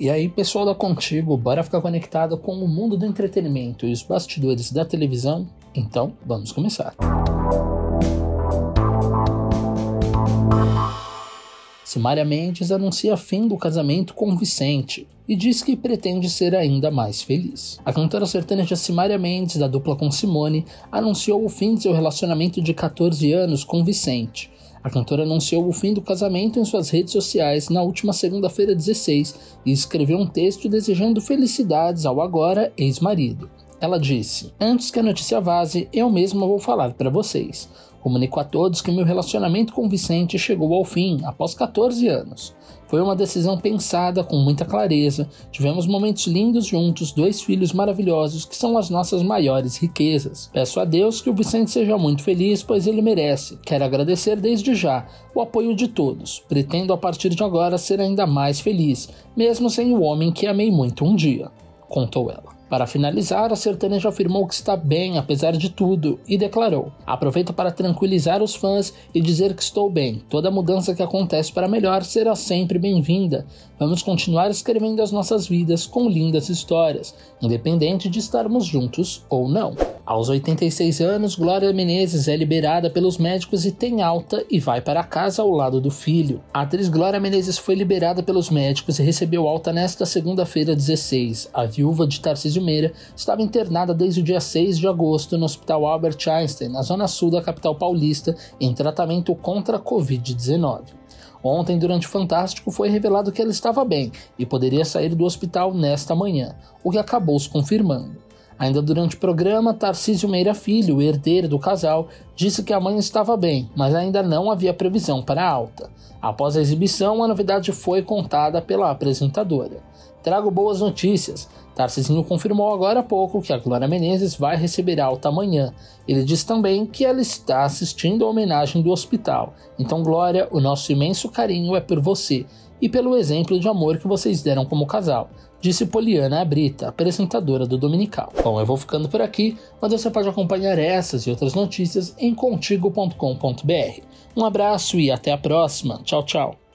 E aí, pessoal da Contigo, bora ficar conectado com o mundo do entretenimento e os bastidores da televisão? Então, vamos começar. Simária Mendes anuncia fim do casamento com Vicente e diz que pretende ser ainda mais feliz. A cantora sertaneja Simária Mendes, da dupla com Simone, anunciou o fim de seu relacionamento de 14 anos com Vicente a cantora anunciou o fim do casamento em suas redes sociais na última segunda-feira 16 e escreveu um texto desejando felicidades ao agora ex-marido. Ela disse: Antes que a notícia vaze, eu mesma vou falar para vocês. Comunico a todos que meu relacionamento com Vicente chegou ao fim após 14 anos. Foi uma decisão pensada com muita clareza. Tivemos momentos lindos juntos, dois filhos maravilhosos que são as nossas maiores riquezas. Peço a Deus que o Vicente seja muito feliz, pois ele merece. Quero agradecer desde já o apoio de todos. Pretendo a partir de agora ser ainda mais feliz, mesmo sem o homem que amei muito um dia, contou ela. Para finalizar, a sertaneja afirmou que está bem apesar de tudo e declarou: Aproveito para tranquilizar os fãs e dizer que estou bem. Toda mudança que acontece para melhor será sempre bem-vinda. Vamos continuar escrevendo as nossas vidas com lindas histórias, independente de estarmos juntos ou não. Aos 86 anos, Glória Menezes é liberada pelos médicos e tem alta e vai para casa ao lado do filho. A atriz Glória Menezes foi liberada pelos médicos e recebeu alta nesta segunda-feira 16. A viúva de Tarcísio Meira estava internada desde o dia 6 de agosto no Hospital Albert Einstein, na zona sul da capital paulista, em tratamento contra a Covid-19. Ontem, durante o Fantástico, foi revelado que ela estava bem e poderia sair do hospital nesta manhã, o que acabou se confirmando. Ainda durante o programa, Tarcísio Meira Filho, herdeiro do casal, disse que a mãe estava bem, mas ainda não havia previsão para alta. Após a exibição, a novidade foi contada pela apresentadora. Trago boas notícias. Tarcisinho confirmou agora há pouco que a Glória Menezes vai receber alta amanhã. Ele diz também que ela está assistindo a homenagem do hospital. Então, Glória, o nosso imenso carinho é por você e pelo exemplo de amor que vocês deram como casal disse Poliana Brita, apresentadora do Dominical. Bom, eu vou ficando por aqui, mas você pode acompanhar essas e outras notícias em contigo.com.br. Um abraço e até a próxima. Tchau, tchau.